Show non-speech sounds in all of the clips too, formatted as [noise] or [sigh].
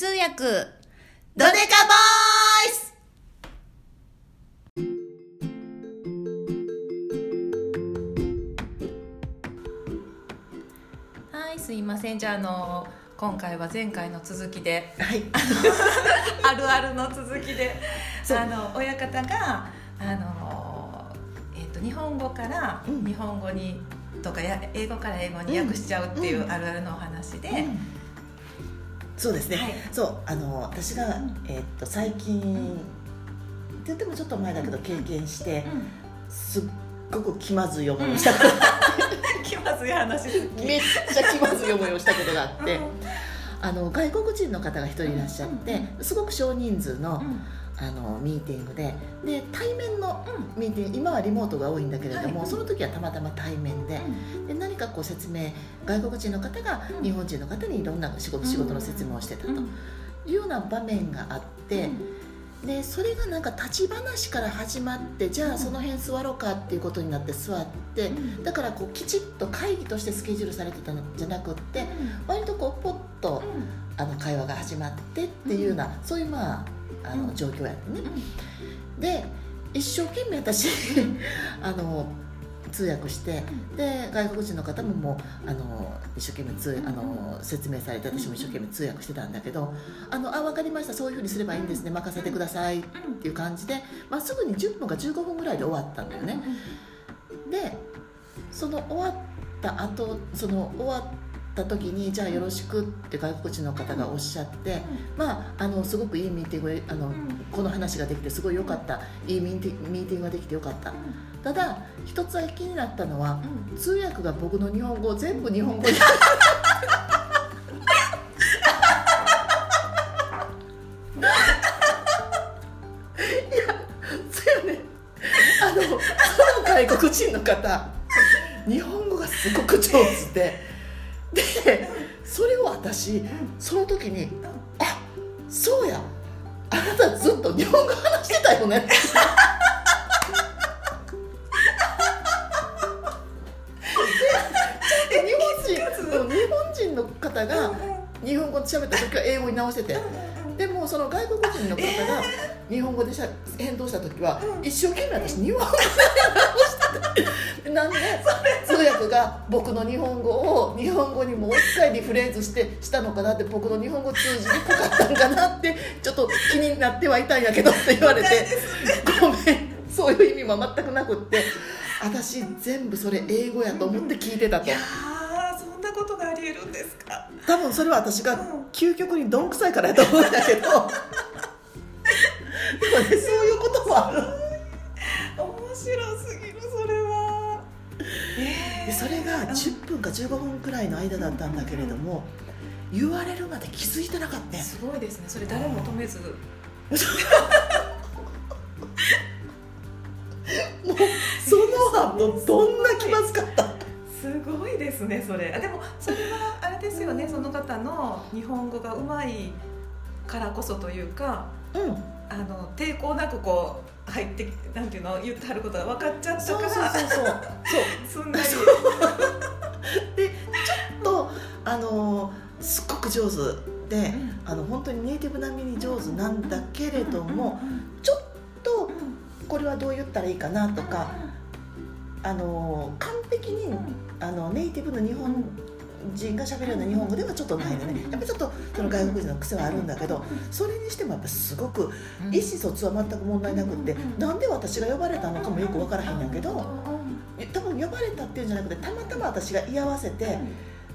通訳。ドデカボイスはいすいません。じゃああの今回は前回の続きではい、[laughs] あるあるの続きであの親方があの、えっと日本語からうん。日本語に、とかや英語から英語に訳しちゃうっていううん。あるあるのお話で、そうですね、はい。そうあの私が、うん。えーっと最近、って言ってもちょっと前だけど経験して、すっごく気まずい思いをした [laughs] 気まずい話めっちゃ気まずい思いをしたことがあって、うん。あの外国人の方が一人いらっしゃって、すごく少人数の,、うんあのミーティングで。で対面のうんミーティング今はリモートが多いんだけれども、はい。その時はたまたま対面で,、で何かこう説明外国人の方がうん。日本人の方にいろんな仕事仕事の説明をしてたと。うん。いうような場面があって、でそれがなんか立ち話から始まってじゃあその辺座ろうかっていうことになって座ってうん。だからこうきちっと会議としてスケジュールされてたのじゃなくって割とこうポッとあの会話が始まってっていうような、そういうまああのうん。状況やってね。で一生懸命私 [laughs] あの通訳してで外国人の方ももうあの一生懸命通あの説明されて私も一生懸命通訳してたんだけど「あのあ分かりましたそういうふうにすればいいんですね任せてください」っていう感じで、まあ、すぐに10分か15分ぐらいで終わったんだよね。でその終わった後その終わった時にじゃあよろしくって外国人の方がおっしゃって、まああのすごくいいミーティングあの、この話ができてすごい良かった。いいミーティミーティングができて良かった。ただ一つは気になったのは通訳が僕の日本語を全部日本語に。[laughs] いやそうやね。あのその外国人の方日本語がすごく上手ででそれを私その時にあそうや。あなたずっと日本語話してたよね。で日本人日本人の方が日本語で喋った時は英語に直してて。でもその外国人の方が日本語でしゃ返答した時は一生懸命私日本語で直しててなんで？通訳が僕の日本語を日本語にもう一回リフレーズしてしたのかなって僕の日本語通じにくかったんかなってちょっと気になってはいたんやけどって言われて。ごめん。そういう意味も全くなくって。私全部それ英語やと思って聞いてたと。そんなことがありえるんですか？多分それは私が究極にどんくさいからやと思うんだけど。[laughs] でもねそういうこともある。面白すぎるでそれが10分か15分くらいの間だったんだけれども言われるまで気づいてなかった。すごいですね。それ誰も止めず。もうその後どんな気まずかった？すごいですねそれ。あでもそれはあれですよね。その方の日本語がうまいからこそというかうん。あの抵抗なくこう入ってなんていうの言ってはることが分かっちゃったから。そうそうそうそう。[laughs] すんなり [laughs] でちょっとあのすっごく上手であの本当にネイティブ並みに上手なんだけれどもちょっとこれはどう言ったらいいかなとかあの完璧にあのネイティブの日本人が喋るような日本語ではちょっとないのね。やっぱりちょっとその外国人の癖はあるんだけどそれにしてもやっぱすごく意思疎通は全く問題なくってなんで私が呼ばれたのかもよく分からへんやけど多分呼ばれたっていうんじゃなくてたまたま私が居合わせて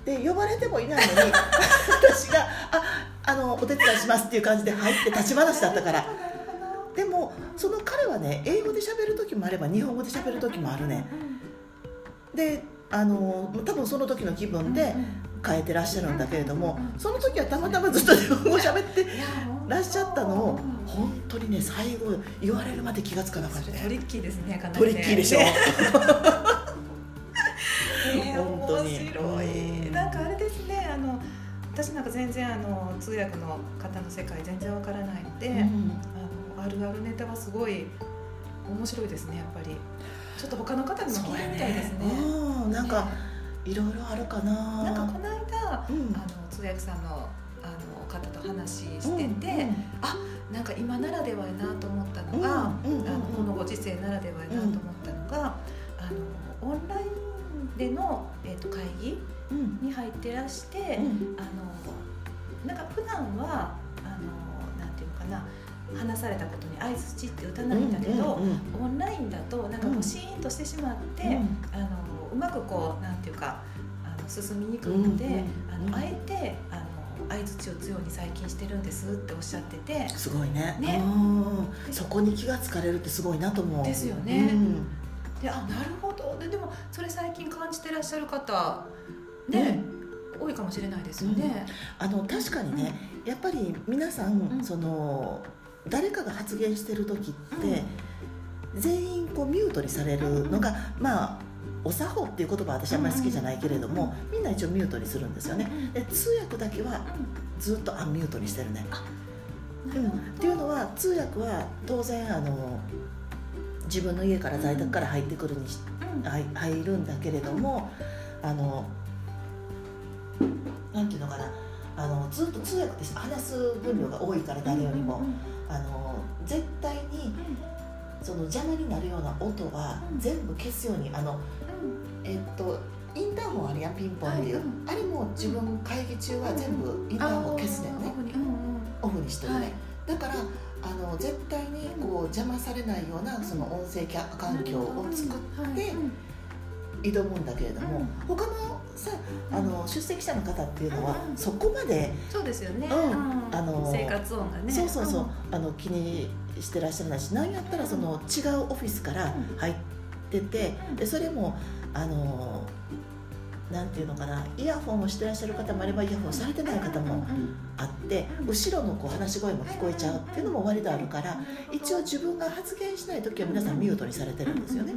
で呼ばれてもいないのに [laughs] 私が「ああのお手伝いします」っていう感じで入って立ち話だったから。でもその彼はね英語で喋る時もあれば日本語で喋る時もあるね。であの多分その時の気分で変えてらっしゃるんだけれどもその時はたまたまずっと日本語喋ってらっしゃったのを本当にね最後言われるまで気がつかなかった。トリッキーですねかなりトねリッキーでしょ。[laughs] えー本当に。面白なんかあれですねあの私なんか全然あの通訳の方の世界全然わからないので、うん。あのあるあるネタはすごい面白いですねやっぱりちょっと他の方にも聞いてみたいですね。うん。なんかいろいろあるかな。なんかこの間、うん。あの通訳さんのあの方と話してて、うんなんか今ならではやなと思ったのが、うんうんうんうん。あのこのご時世ならではやなと思ったのが、あのオンラインでの、えー、と会議うん。に入ってらして、うん。あのなんか普段はあのなんていうのかな話されたことに相づちって打たないんだけど、うんうんオンラインだとなんかこうシーンとしてしまって、うん。あのうまくこうなんていうかあの進みにくいので、うんうん。あのあえてあの相づちを打つように最近してるんですっておっしゃってて。すごいね。ね。うんそこに気がつかれるってすごいなと思う。ですよね。うん。であなるほど。ででもそれ最近感じてらっしゃる方ね、多いかもしれないですよね。あの確かにね、やっぱり皆さん、うん。その誰かが発言してる時って、全員こうミュートにされるのが、まあお作法っていう言葉は私あんまり好きじゃないけれども、みんな一応ミュートにするんですよね。で通訳だけはずっとアンミュートにしてるね、うん、っていうのは通訳は当然あの自分の家から在宅から入ってくるにし入入るんだけれどもあのなんていうのかなあのずっと通訳って話す分量が多いから誰よりも、あの絶対にその邪魔になるような音はうん。全部消すようにあのえっとインターホンあるやんピンポンっていう、あれも自分会議中は全部インターホン消すねんね、オフにしてるね、はい。だからあの絶対にこう邪魔されないようなその音声環境を作って挑むんだけれども、うん。他のさあの出席者の方っていうのはうん。そこまで、そうですよね。あの生活音がね。そうそうそう、あの気にしてらっしゃらないし何やったらその違うオフィスから入っててでそれもあのなんていうのかなイヤホンをしてらっしゃる方もあればイヤホンされてない方もあって後ろのこう話し声も聞こえちゃうっていうのも割とあるから一応自分が発言しない時は皆さんミュートにされてるんですよね。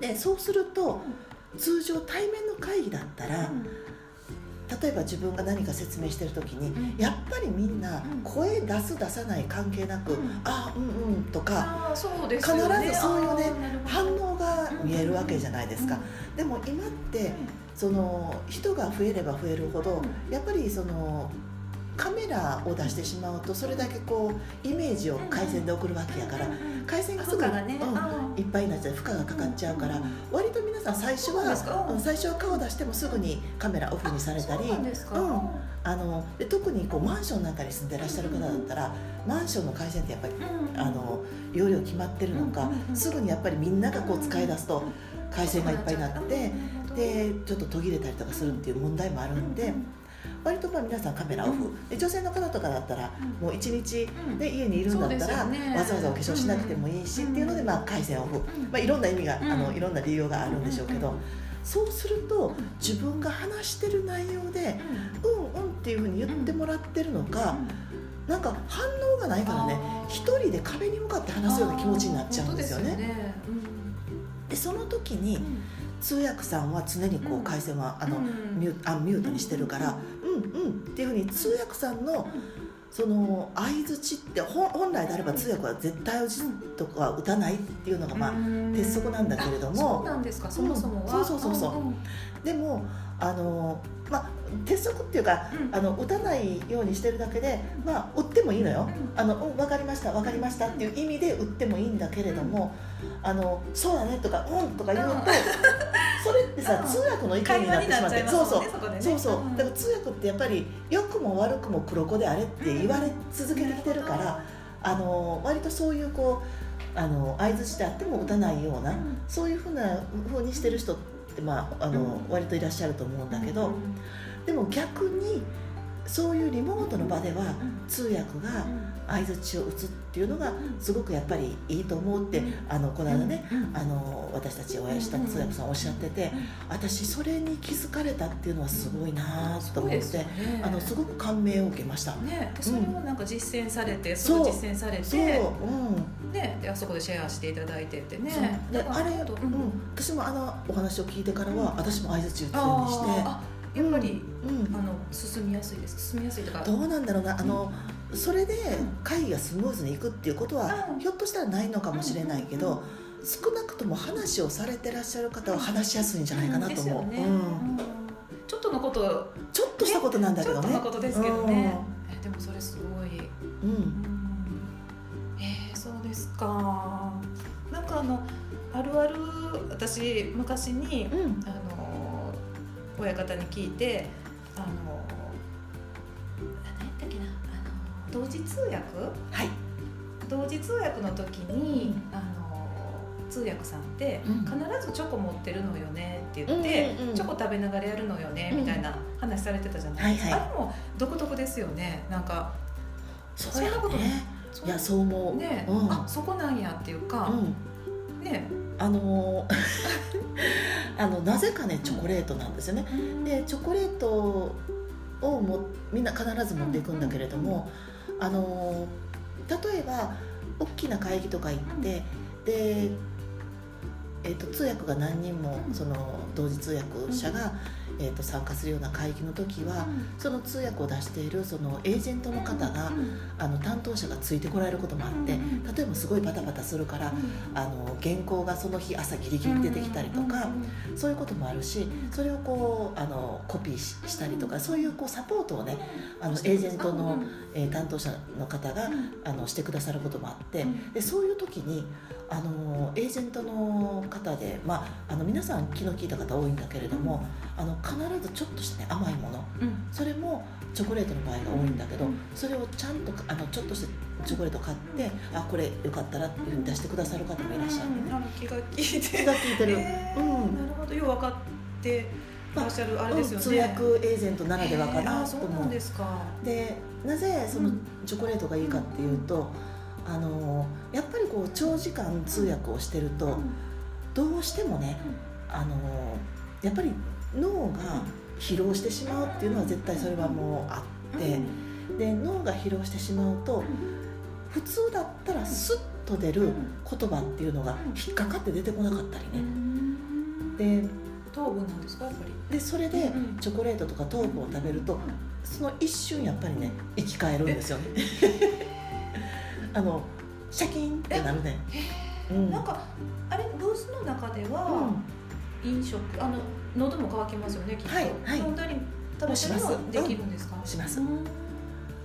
でそうすると通常対面の会議だったら例えば自分が何か説明してる時にうん。やっぱりみんなうん。声出す出さない関係なくうん「あうんうん」とかね。必ずそういうね反応が見えるわけじゃないですか。でも今ってその人が増えれば増えるほどやっぱりそのカメラを出してしまうとそれだけこうイメージを回線で送るわけやから回線がすぐいっぱいになっちゃう負荷がかかっちゃうから割と皆さん最初はうん最初は顔出してもすぐにカメラオフにされたりあので特にこうマンションなんかに住んでらっしゃる方だったらマンションの回線ってやっぱりうんあの容量決まってるのかすぐにやっぱりみんながこう使い出すと回線がいっぱいになってでちょっと途切れたりとかするっていう問題もあるんで割とまあ皆さんカメラオフ。で女性の方とかだったらもう一日で家にいるんだったら、わざわざお化粧しなくてもいいし、うんっていうので、まあ、回線オフ、まあ、いろんな意味が、うん。あのいろんな理由があるんでしょうけど、そうすると自分が話してる内容で「うん。うん」っていうふうに言ってもらってるのか、なんか反応がないからね一人で壁に向かって話すような気持ちになっちゃうんですよね。でその時に通訳さんは常にこう回線はあの、うん。ミュアンミュートにしてるから「うんうん」っていうふうに通訳さんのその相づちって本本来であれば通訳は絶対打ちとかは打たないっていうのがまあ鉄則なんだけれども。そうなんですか。そもそもは、うんそうそうそうそうん。でもあのまあ鉄則っていうかうん。あの打たないようにしてるだけでまあ打ってもいいのよ。あの、うん、分かりました分かりましたっていう意味で打ってもいいんだけれども、あのそうだねとかうんとか言うと、うん。[laughs] それってさ、うん。通訳の意見会になってしまってそうそう。そね。そうそう、ん。だから通訳ってやっぱり良くも悪くも黒子であれって言われ続けてきてるから、あの割とそういうこうあの相づちであっても打たないような、うん。そういうふうな風にしてる人って、まああのうん。割といらっしゃると思うんだけど、でも逆にそういうリモートの場では通訳が相づちを打つっていうのがすごくやっぱりいいと思うって、うん。あのこの間ね、うん。あの私たちお会いした通訳さんおっしゃってて、私それに気づかれたっていうのはすごいなと思って、すあのすごく感銘を受けました。ね、でそれをなんか実践されて、そう。実践されそう、て、うん、ね、であそこでシェアしていただいてってね。であれ、うん、私もあのお話を聞いてからは、うん。私も相づち打つようにして、やっぱり、うん、あの進みやすいです。進みやすいとか。どうなんだろうな。あの、それでうん。会議がスムーズにいくっていうことは、うん。ひょっとしたらないのかもしれないけど、少なくとも話をされてらっしゃる方は話しやすいんじゃないかなと思う。ね。うん。うん。ちょっとののこと。ちょっとしたことなんだけどね。ちょっとのことですけどね、えでもそれすごい、うん、うん、えー、そうですか。なんかあのあるある私昔にうん。あの親方に聞いてあの何やったっけなあの同時通訳？はい。同時通訳の時に、あの通訳さんってうん。必ずチョコ持ってるのよねって言って、うんうんうん。チョコ食べながらやるのよねうん。みたいな話されてたじゃないですか、はいはい。あれも独特ですよね。なんかそんなことねそいやそう思う、ね、うん。あそこなんやっていうか、うん、ねあのー [laughs] あのなぜかねチョコレートなんですよね。でチョコレートをもみんな必ず持っていくんだけれども、あのー例えば大きな会議とか行ってで、えー、と通訳が何人もその同時通訳者が、えー、と参加するような会議の時はその通訳を出しているそのエージェントの方があの担当者がついてこられることもあって例えばすごいバタバタするからあの原稿がその日朝ギリギリ出てきたりとかそういうこともあるしそれをこうあのコピーししたりとかそういうこうサポートをねあのエージェントの、えー担当者の方があのしてくださることもあってでそういう時にあのエージェントの方で、まあ、あの皆さん気の利いた方多いんだけれどもあの必ずちょっとした、ね、甘いもの。それもチョコレートの場合が多いんだけどそれをちゃんとあのちょっとしたチョコレート買ってあこれよかったらっていうふうに出してくださる方もいらっしゃる。ねあの気が利いて。気が利いてる、えーうん。なるほど。よう分かってらっしゃるあれですよね、通訳エージェントならではかえーなあそうなと思うんですか。でなぜそのうん。チョコレートがいいかっていうと、あのやっぱりこう長時間通訳をしてると、どうしてもね、あのやっぱり脳が疲労してしまうっていうのは絶対それはもうあって、で脳が疲労してしまうと普通だったらスッと出る言葉っていうのが引っかかって出てこなかったりね。で糖分なんですか？やっぱり。でそれでうんチョコレートとか糖分を食べるとその一瞬やっぱりね生き返るんですよねあのシャキンってなるね。うん。なんかあれブースの中では飲食あの喉も渇きますよねきっと、はいはい。飲んだり食べたりはできるんですか、します。うん。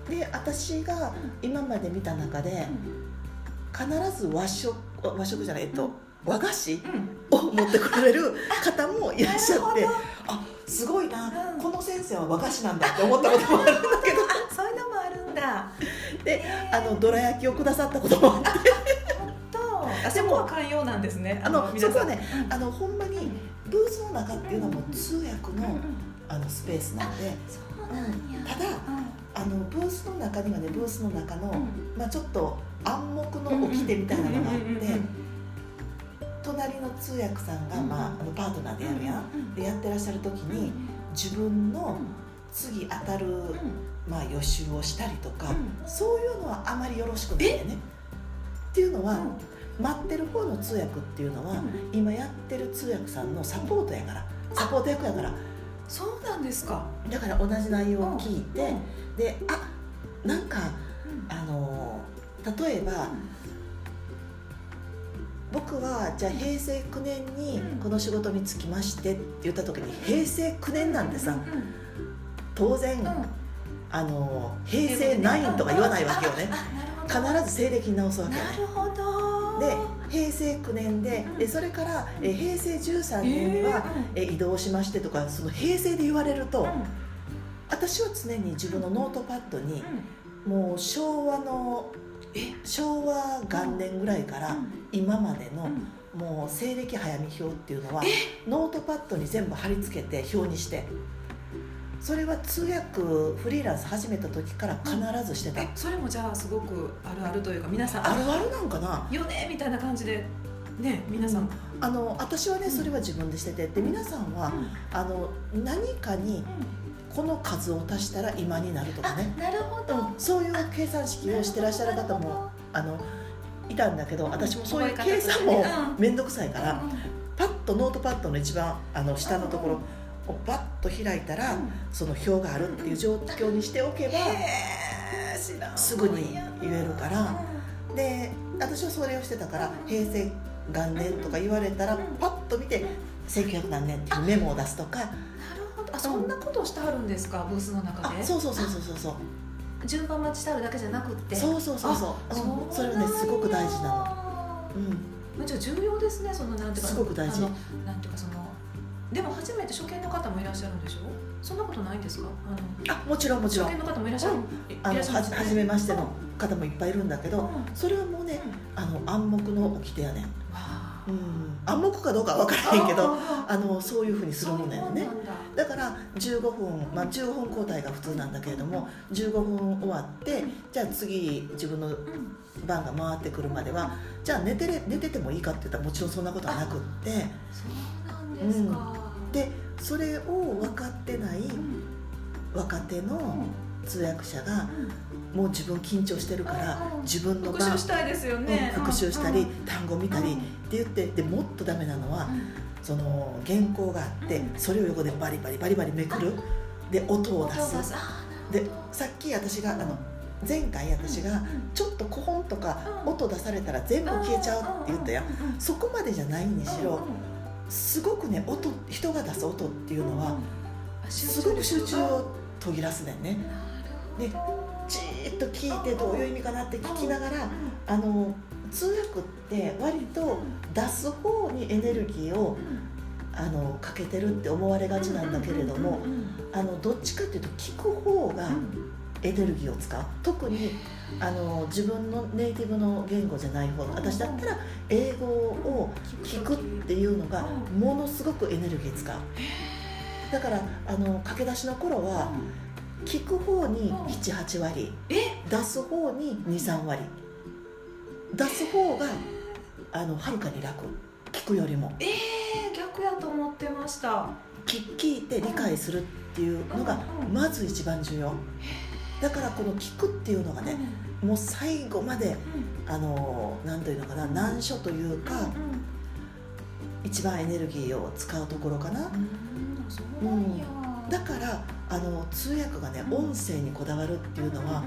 で私が今まで見た中で必ず和食和食じゃないえっと和菓子うん。を持ってこられる方もいらっしゃってあすごいな、うん。この先生は和菓子なんだって思ったこともあるんだけど。[laughs] あそういうのもあるんだであのどら焼きをくださったこともあって。とあそこは寛容なんですね。あのそこはねうん。あのほんまにブースの中っていうのはもう通訳のあのスペースなんで。そうなんや。ただあのブースの中にはねブースの中の、まあ、ちょっと暗黙の掟みたいなのがあって隣の通訳さんが、うんまあ、あのパートナーでやるやん。でやってらっしゃる時に自分の次当たる、まあ、予習をしたりとか、そういうのはあまりよろしくないんだよね。っていうのは、待ってる方の通訳っていうのは、今やってる通訳さんのサポートやから。サポート役やから。そうなんですか。だから同じ内容を聞いて、うん。であなんかあの例えば、僕はじゃあ平成9年にうん。この仕事に就きましてって言った時に平成9年なんてさ当然、あの平成9とか言わないわけよね。必ず西暦に直すわけ。よねなるほど。で平成9年ででそれからえ平成13年には、え移動しましてとかその平成で言われると、私は常に自分のノートパッドにもう昭和の昭和元年ぐらいから今までのもう西暦早見表っていうのはノートパッドに全部貼り付けて表にしてそれは通訳フリーランス始めた時から必ずしてた、えそれもじゃあすごくあるあるというか皆さんあるあるなんかな？よねみたいな感じでね皆さん、あの私はねうん。それは自分でしててで皆さんはあの何かにこの数を足したら今になるとかね、なるほうん、そういう計算式をしてらっしゃる方もあのいたんだけど私もそういう計算も面倒くさいからパッとノートパッドの一番あの下のところをバッと開いたらその表があるっていう状況にしておけばへー知らんすぐに言えるからで私はそれをしてたから平成元年とか言われたらパッと見て1900何年っていうメモを出すとか。なるほど。あそんなことをしてはるんですか？ブースの中で？あそうそうそうそうそうそう。順番待ちしてあるだけじゃなくって？そうそうそうそう。あうん。それはねすごく大事なの。うん。のじゃあ重要ですねそのなんていうかすごく大事。なんていうかそのでも初めて初見の方もいらっしゃるんでしょ？そんなことないんですか？あのあもちろんもちろん。初見の方もいらっしゃる、うん。いあのめましての方もいっぱいいるんだけどうん。それはもうねあの暗黙の掟やねん、うん、暗黙かどうかは分からへんけどああのそういうふうにするもんだよね。だ。だから15分、まあ、15分交代が普通なんだけれども15分終わってじゃあ次自分のうん。番が回ってくるまではじゃあ寝てれ寝ててもいいかって言ったらもちろんそんなことはなくって。そうなんですか、でそれを分かってないうん若手のうん。通訳者がうん。もう自分緊張してるからうん自分の復番習したいですよね、うん復習したりうん単語見たりって言ってでもっとダメなのはうん。その原稿があってうん。それを横でバリバリバリバリめくる。で音を出す。でさっき私があの前回私がちょっとコホンとか音出されたら全部消えちゃうって言ったやそこまでじゃないにしろすごくね音人が出す音っていうのはあすごく集中を途切らすね。んねでじーっと聞いてどういう意味かなって聞きながらあの通訳って割と出す方にエネルギーをあのかけてるって思われがちなんだけれどもあのどっちかっていうと聞く方がエネルギーを使う。特にあの自分のネイティブの言語じゃない方私だったら英語を聞くっていうのがものすごくエネルギー使う。だからあの駆け出しの頃は聞く方に78割え？出す方に23割。出す方があのはるかに楽。聞くよりも。えー、逆やと思ってました。聞聞いて理解するっていうのがうん。まず一番重要。だからこの聞くっていうのがねもう最後まであの何というのかな難所というか一番エネルギーを使うところかな。うんだからあの通訳がねうん。音声にこだわるっていうのは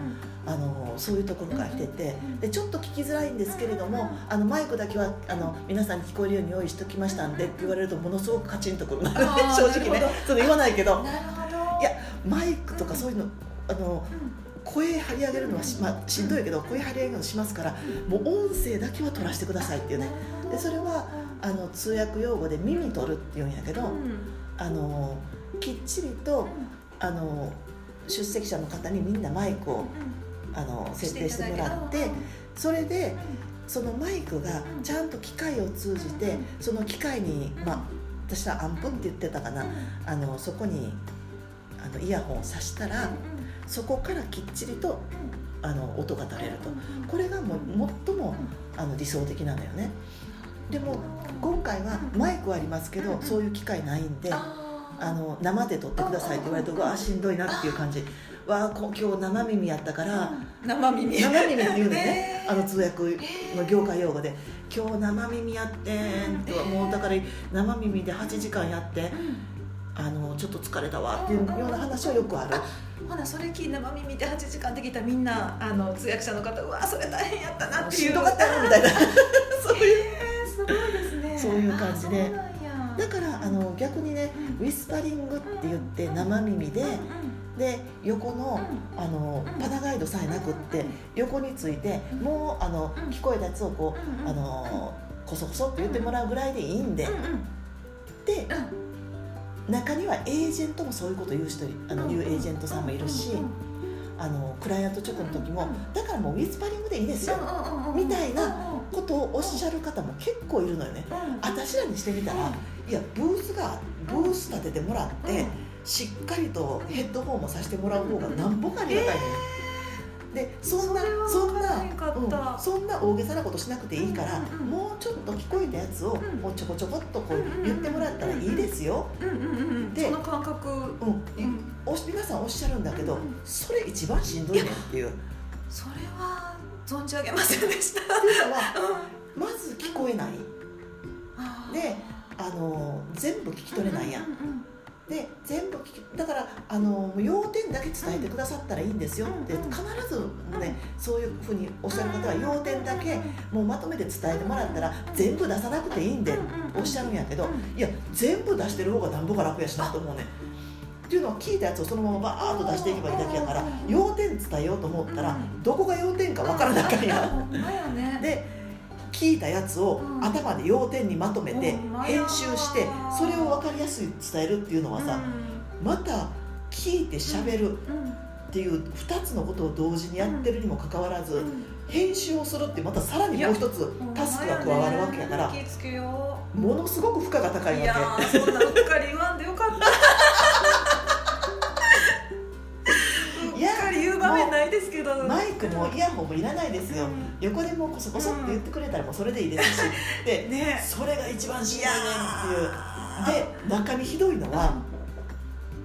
あのそういうところから来ててでちょっと聞きづらいんですけれどもあのマイクだけはあの皆さんに聞こえるように用意しておきましたんでって言われるとものすごくカチンとくる。正あー [laughs] 直ねその言わないけど。いやマイクとかそういうのあのうん声張り上げるのはし,、まあ、しんどいけど声張り上げるのしますからもう音声だけは取らせてくださいっていうね。でそれはあの通訳用語で耳取るっていうんやけどうん。あのきっちりとあの出席者の方にみんなマイクをあの設定してもらってそれでそのマイクがちゃんと機械を通じてその機械に、まあ、私はアンプって言ってたかな。あのそこにあのイヤホンを挿したらそこからきっちりとあの音が取れると。これがもう最もあの理想的なんだよね。でも今回はマイクはありますけどそういう機会ないんであの生で撮ってくださいって言われるとうわあしんどいなっていう感じ。わあこ今日生耳やったから生耳。生耳っていうのね。ねあの通訳の業界用語で「今日生耳やってん」ってもうだから生耳で8時間やってあのちょっと疲れたわっていうような話はよくあるほなそれ聞い生耳で8時間できたみんなあの通訳者の方うわそれ大変やったなっていうしんどかった。なみたいなそういう。えーすごいですね。そういう感じで。だからあの逆にねウィスパリングって言って生耳でで横のあのパナガイドさえなくって横についてもうあの聞こえたやつをこうあのこそこそって言ってもらうぐらいでいいんで。で中にはエージェントもそういうこと言う人あの言うエージェントさんもいるしあのクライアント直の時もだからもうウィスパリングでいいですよみたいなことをおっしゃる方も結構いるのよね。私らにしてみたらいやブースがブース立ててもらってしっかりとヘッドホンもさせてもらう方がなんぼかありがたいのよでそんなそんなうんそんな大げさなことしなくていいから、うんうんもうちょっと聞こえたやつを、うん。もうちょこちょこっとこう言ってもらったらいいですよ、でその感覚。うん。うん。お皆さんおっしゃるんだけど、うん。それ一番しんどいねっていう。っそれは存じ上げませんでした。ていうのはまず聞こえない。であの全部聞き取れないやんで全部聞きだからあの要点だけ伝えてくださったらいいんですよってうん必ずねそういうふうにおっしゃる方は要点だけもうまとめて伝えてもらったら全部出さなくていいんでおっしゃるんやけどいや全部出してる方がなんぼか楽やしなと思うねっていうのを聞いたやつをそのままバーッと出していけばいいだけやから要点伝えようと思ったらどこが要点か分からなかんやほんまやね。で聞いたやつをうん。頭で要点にまとめて編集してそれを分かりやすい伝えるっていうのはさまた聞いてしゃべるうん。っていう2つのことを同時にやってるにもかかわらずうん。編集をするってまたさらにもう一つタスクが加わるわけやからものすごく負荷が高いいやわーそんなうっかり言わんでよかったですけど。マイクもイヤホンもいらないですよ。うん。横でもうコソコソって言ってくれたらもうそれでいいですし。で [laughs] ね。それが一番しんどいねんっていう。で中身ひどいのは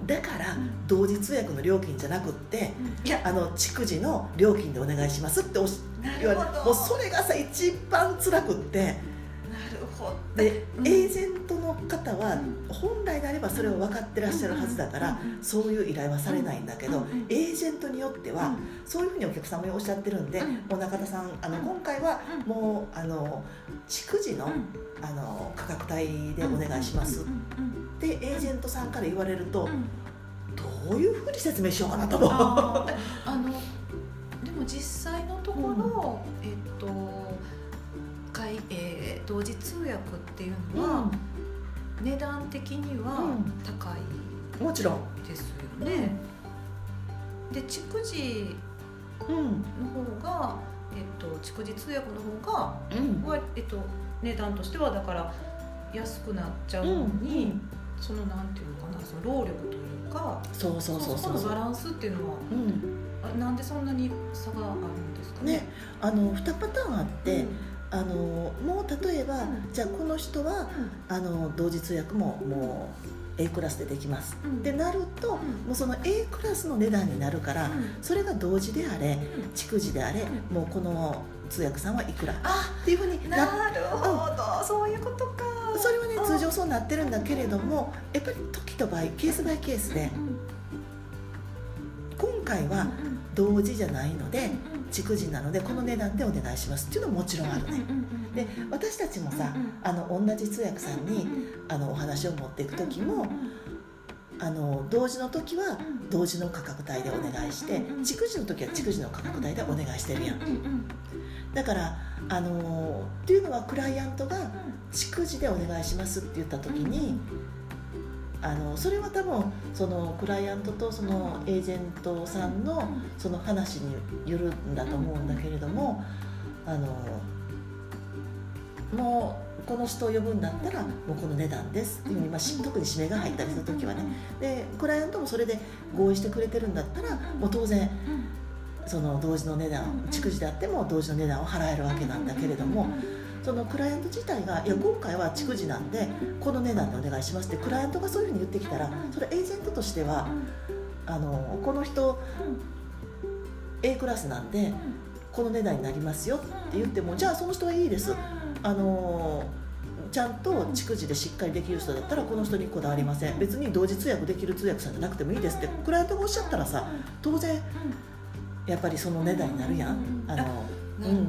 だから同時通訳の料金じゃなくっていやあの逐次の料金でお願いしますっておしな言われもうそれがさ一番辛くってで、うんエージェントの方は本来であればそれを分かってらっしゃるはずだからそういう依頼はされないんだけどうんエージェントによってはそういうふうにお客様におっしゃってるんでうん。もう中田さんあのうん。今回はうん。もうあの逐次のあの価格帯でお願いします。ってエージェントさんから言われるとどういうふうに説明しようかなと思う。あのでも実際のところ、えっと同時通訳っていうのは、値段的にはうん。高いもちろん、ですよね。で逐次うんの方が、えっと逐次通訳の方がうん。はえっと値段としてはだから安くなっちゃうのに、そのなんていうのかなその労力というかそうそうそうそのバランスっていうのはうん。あなんでそんなに差があるんですかね？ね、あの2パターンあって、うんあのもう例えば、うん。じゃあこの人はあの同時通訳ももう A クラスでできます、うん。ってなると、もうその A クラスの値段になるから、それが同時であれ逐次であれ、うもうこの通訳さんはいくらあっていうふうにななるほど、そういうことか。それはねうん。通常そうなってるんだけれどもやっぱり時と場合ケースバイケースでうん今回は同時じゃないので逐次なのでこの値段でお願いしますっていうのももちろんあるね。で私たちもさあの同じ通訳さんにあのお話を持っていく時もあの同時の時は同時の価格帯でお願いして逐次の時は逐次の価格帯でお願いしてるやん。だからあのっていうのはクライアントが逐次でお願いしますって言った時にあのそれは多分そのクライアントとそのエージェントさんのその話によるんだと思うんだけれどもあのもうこの人を呼ぶんだったらもうこの値段ですっていうふうに、まあ、し特に指名が入ったりする時はねでクライアントもそれで合意してくれてるんだったらもう当然その同時の値段逐次であっても同時の値段を払えるわけなんだけれどもそのクライアント自体が「いや今回は逐次なんでこの値段でお願いします」ってクライアントがそういうふうに言ってきたらそれエージェントとしてはあのこの人 A クラスなんでこの値段になりますよって言ってもじゃあその人はいいです。あのちゃんと逐次でしっかりできる人だったらこの人にこだわりません。別に同時通訳できる通訳さんじゃなくてもいいですってクライアントがおっしゃったらさ当然やっぱりその値段になるやん。あのなる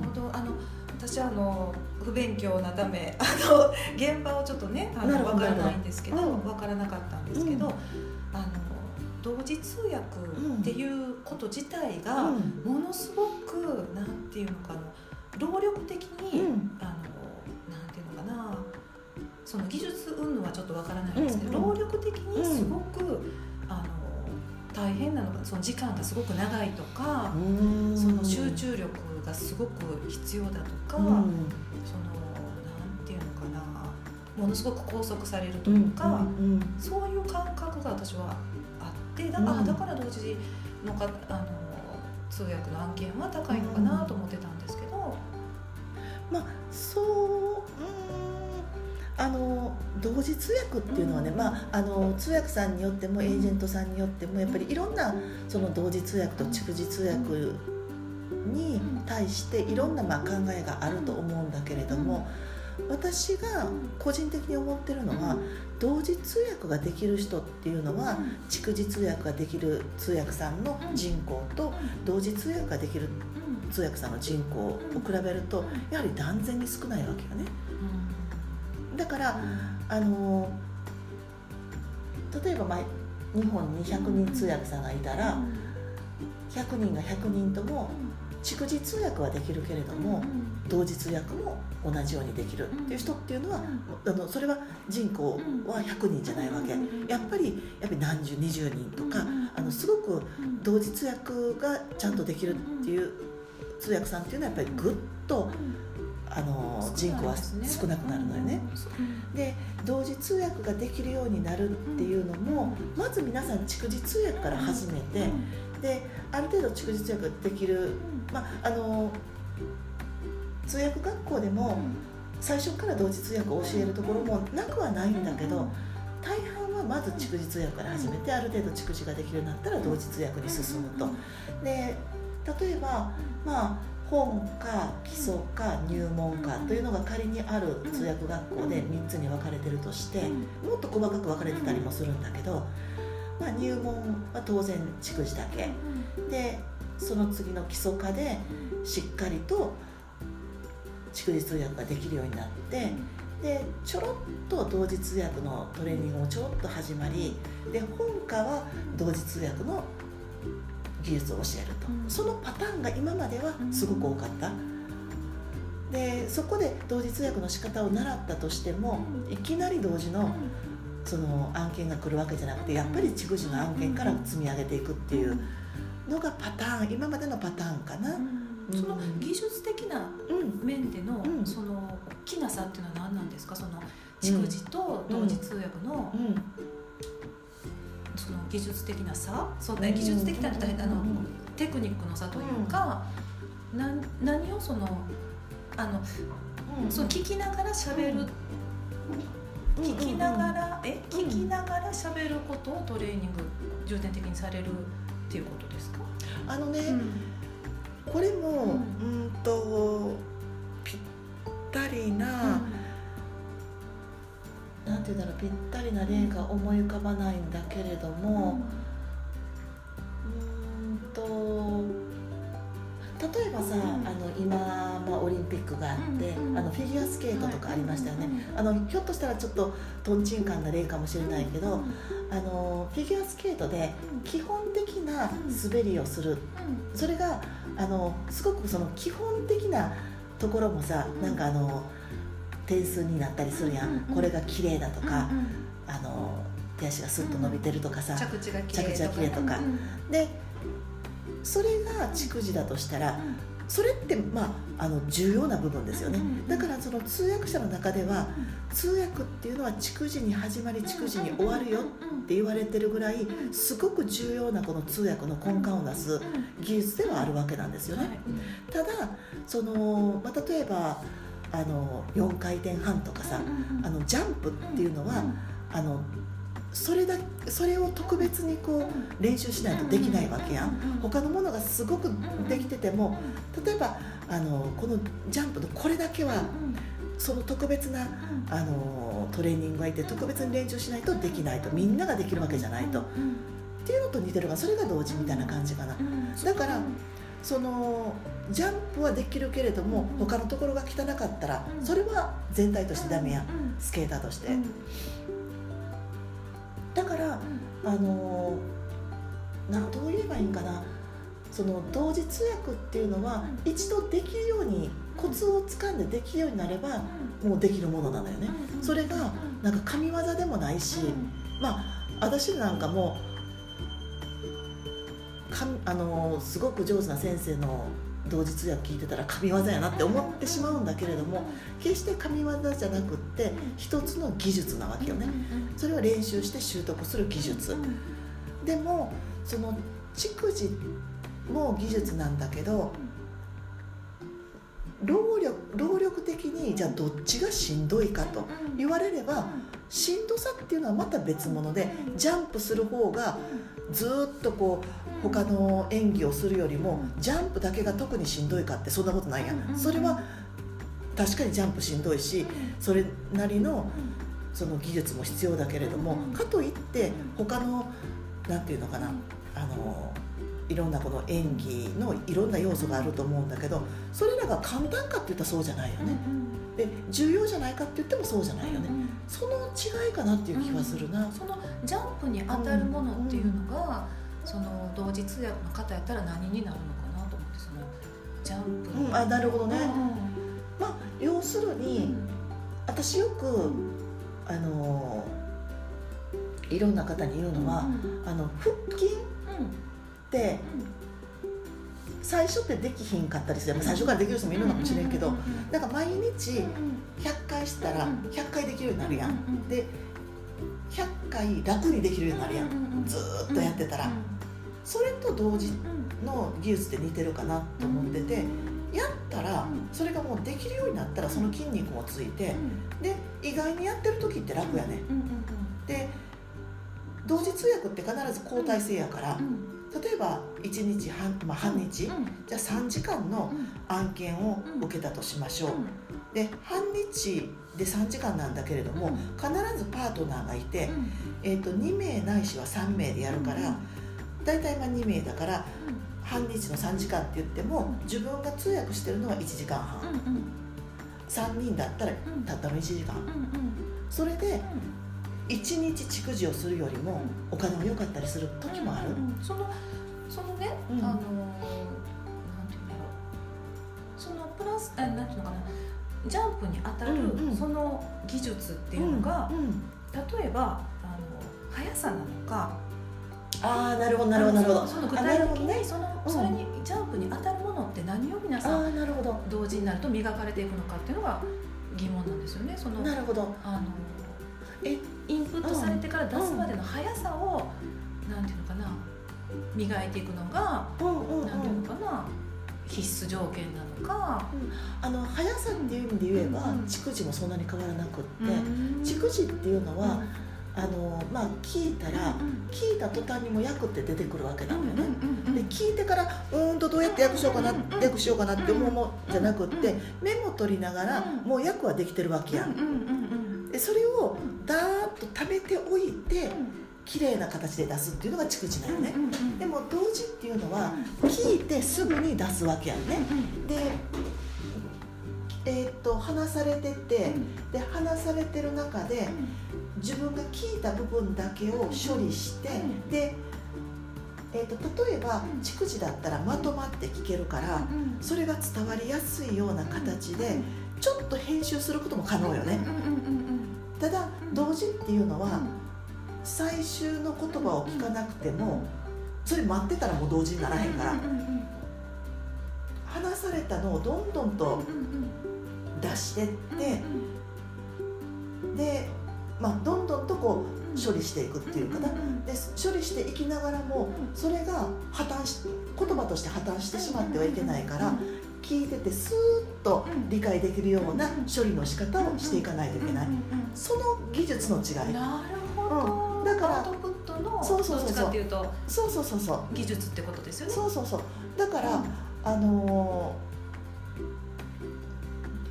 ほど、あの私あの不勉強なためあの現場をちょっとねあの分からないんですけど、うん分からなかったんですけど、うん。あの同時通訳っていうこと自体うがん。ものすごくなんていうのかな労力的に、うん。あのなんていうのかなその技術云々はちょっとわからないんですけど、うんうん労力的にすごく、あの大変なのがその時間がすごく長いとか、うん。その集中力がすごく必要だとか、うんものすごく拘束されるとうんか、うんそういう感覚が私はあってだ,、うん。あだから同時のかあの通訳の案件は高いのかなと思ってたんですけど。まあそううんあの同時通訳っていうのはね、うん。まあ、あの通訳さんによってもエージェントさんによってもやっぱりいろんなその同時通訳と逐次通訳に対していろんなまあ考えがあると思うんだけれども私が個人的に思ってるのは同時通訳ができる人っていうのは逐次通訳ができる通訳さんの人口と同時通訳ができる通訳さんの人口を比べるとやはり断然に少ないわけよね。だからあの例えば、まあ、日本に100人通訳さんがいたら100人が100人とも逐次通訳はできるけれども同時通訳も同じようにできるっていう人っていうのはあのそれは人口は100人じゃないわけ。やっぱりやっぱり何十20人とかあのすごく同時通訳がちゃんとできるっていう通訳さんっていうのはやっぱりぐっとあの人口は少なくなるのよね。で同時通訳ができるようになるっていうのもまず皆さん逐次通訳から始めてである程度逐次通訳できる、まあ、あの通訳学校でも最初から同時通訳を教えるところもなくはないんだけど大半はまず逐次通訳から始めてある程度逐次ができるようになったら同時通訳に進むと。で例えばまあ本か基礎か入門かというのが仮にある通訳学校で3つに分かれてるとしてもっと細かく分かれてたりもするんだけど、まあ、入門は当然逐次だけ。でその次の基礎科でしっかりと逐次通訳ができるようになってでちょろっと同時通訳のトレーニングもちょろっと始まりで本科は同時通訳の技術を教えると、うん、そのパターンが今まではすごく多かった、でそこで同時通訳の仕方を習ったとしてもいきなり同時のその案件が来るわけじゃなくてやっぱり逐次の案件から積み上げていくっていうのがパターン今までのパターンかな。その技術的な面での、うん、その大きな差っていうのは何なんですか？その逐次と同時通訳のその技術的な差？そ技術的なあのテクニックの差というか、うん、な何をそのあの、うん、その聞きながら喋る、聞きながらえ聞きながら喋ることをトレーニング重点的にされるっていうことですか？あのね、これも、うん。とぴったりな、なんて言うんだろうぴったりな例が思い浮かばないんだけれどもうんと例えばさ、あの今、まあ、オリンピックがあって、あのフィギュアスケートとかありましたよね、あのひょっとしたらちょっととんちんかんな例かもしれないけど、あのフィギュアスケートで基本的な滑りをする、それがあのすごくその基本的なところもさなんかあの。点数になったりするやん、うんうん、これが綺麗だとか、うんうん、あの手足がスッと伸びてるとかさ、着地が綺麗とか、うんうん、でそれが逐次だとしたら、それってまああの重要な部分ですよね、だからその通訳者の中では、通訳っていうのは逐次に始まり逐次に終わるよって言われてるぐらいすごく重要なこの通訳の根幹をなす技術ではあるわけなんですよね。ただその、まあ、例えばあの4回転半とかさ、あのジャンプっていうのは、あのそれだそれを特別にこう練習しないとできないわけやん。他のものがすごくできてても例えばあのこのジャンプのこれだけはその特別なあのトレーニングがいて特別に練習しないとできないとみんなができるわけじゃないと。っていうのと似てるがそれが同時みたいな感じかな。だからそのジャンプはできるけれども、うん、他のところが汚かったら、うん、それは全体としてダメや、うん、スケーターとして、だから、あのなどう言えばいいんかな。その同時通訳っていうのは一度できるようにコツをつかんでできるようになればもうできるものなのよね。それがなんか神業でもないしまあ私なんかもかあのすごく上手な先生の同時通訳聞いてたら神業やなって思ってしまうんだけれども決して神業じゃなくって一つの技術なわけよね。それは練習して習得する技術。でもその逐次も技術なんだけど労力労力的にじゃあどっちがしんどいかと言われればしんどさっていうのはまた別物でジャンプする方がずっとこう他の演技をするよりもジャンプだけが特にしんどいかってそんなことないやん。それは確かにジャンプしんどいしそれなりのその技術も必要だけれどもかといって他の何て言うのかなあのいろんなこの演技のいろんな要素があると思うんだけどそれらが簡単かっていったらそうじゃないよね。で重要じゃないかって言ってもそうじゃないよね、うんうん。その違いかなっていう気はするな、そのジャンプに当たるものっていうのが、その同時通訳の方やったら何になるのかなと思ってそのジャンプうん。あなるほどね、うんまあ要するに、私よくあのいろんな方に言うのは、あの腹筋って最初ってできひんかったりする、まあ最初からできる人もいるのかもしれんけど、なんか毎日100回したら100回できるようになるやん、で100回楽にできるようになるやん、ずーっとやってたら、それと同時の技術って似てるかなと思っててやったらそれがもうできるようになったらその筋肉もついてで意外にやってる時って楽やねで同時通訳って必ず交代制やから例えば1日半,、まあ、半日じゃあ3時間の案件を受けたとしましょう。で半日で3時間なんだけれども必ずパートナーがいて、えー、と2名ないしは3名でやるから大体まあ2名だから半日の3時間って言っても自分が通訳してるのは1時間半。3人だったらたったの1時間。それで1日蓄字をするよりもお金も良かったりする時もある、そのそのね、うん。あのなんていうんだろう。そのプラスあなんていうのかな。ジャンプに当たるうんうん。その技術っていうのが、うんうん。例えばあの速さなのかああなるほどなるほどなるほど。その具体的に、そのうん。それにジャンプに当たるものって何を皆さんなるほど。同時になると磨かれていくのかっていうのが疑問なんですよね。そのなるほど。あのえインプットされてから出すまでの速さを、なんていうのかな磨いていくのが、うんうんうん。なんていうのかな必須条件なのか、あの速さっていう意味で言えばうん蓄字もそんなに変わらなくってうん。蓄字っていうのはうんあのまあ聞いたら聞いた途端にも訳って出てくるわけなのよね。で聞いてからうーんとどうやって訳しようかなうん訳しようかなって思うもんじゃなくってうんメモ取りながらうん。もう訳はできてるわけやん。うんうんうんでそれをダーッと貯めておいてうん。綺麗な形で出すっていうのが蓄字なのね。うんうんでも同時っていうのは聞いてすぐに出すわけやんね。でえーっと話されててで話されてる中で自分が聞いた部分だけを処理してうん。で、えー、と例えばうん。蓄字だったらまとまって聞けるからそれが伝わりやすいような形でちょっと編集することも可能よね。ただうん。同時っていうのは最終の言葉を聞かなくてもそれ待ってたらもう同時にならへんから。話されたのをどんどんと出してってで、まあ、どんどんとこう処理していくっていうかな。で処理していきながらもそれが破綻し言葉として破綻してしまってはいけないから聞いててスーッと理解できるような処理の仕方をしていかないといけない。その技術の違い。なるほど、うん。だからアウトプットのそうそうそうそう。どっちかっていうとそうそうそうそう。技術ってことですよね。そうそうそう。だから、あのー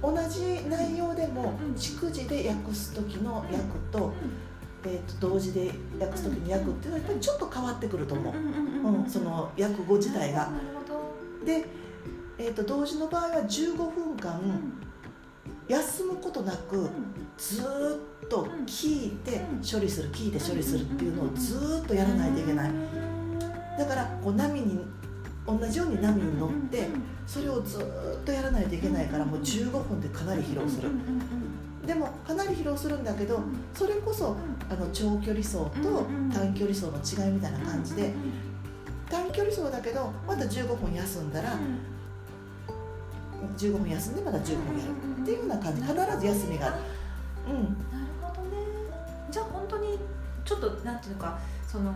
同じ内容でもうん。蓄字で訳す時の訳と,、えー、と同時で訳す時の訳っていうのはやっぱりちょっと変わってくると思う、うんその訳語自体が。で、えー、と同時の場合は15分間休むことなくずーっと聞いて処理する聞いて処理するっていうのをずーっとやらないといけない。だからこう波に同じように波に乗ってそれをずーっとやらないといけないからもう15分でかなり疲労する。でもかなり疲労するんだけどそれこそあの長距離走と短距離走の違いみたいな感じで短距離走だけどまた15分休んだら15分休んでまた15分やる。っていうような感じ。必ず休みがあるうんなるほどね。じゃあ本当にちょっとなんていうかその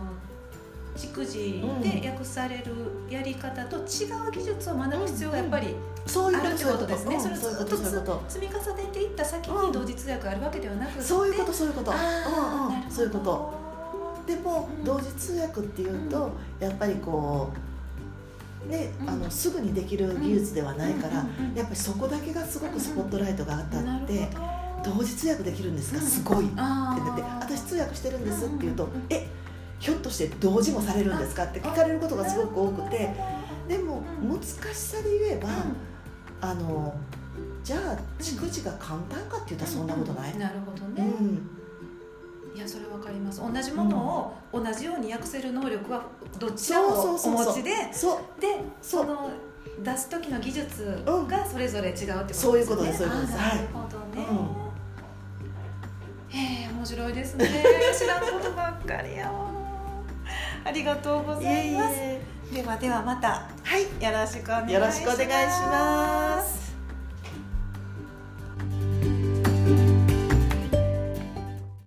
蓄字で訳されるやり方と違う技術を学ぶ必要がやっぱりあるということですねそれずっと積み重ねていった先に同時通訳があるわけではなくてそういうことそういうことうんうんそういうことでも同時通訳っていうとやっぱりこうねうんあのすぐにできる技術ではないからやっぱりそこだけがすごくスポットライトが当たって同時通訳できるんですかすごいってあ言って私通訳してるんですって言うとうんうんうんえひょっとして同時もされるんですか？って聞かれることがすごく多くて。でもうん難しさで言えばあのじゃあ逐次が簡単かって言ったらそんなことない、なるほどうね、ん。いやそれわかります。同じものを同じように訳せる能力はどちらそうもお持ちででその出す時の技術がそれぞれ違うってことですね、そういうことですそういうことです。なるほどね、へえ面白いですね。[laughs] 知らんことばっかりや。わありがとうございますいえいえではではまたはいよろしくお願いしますよろしくお願いします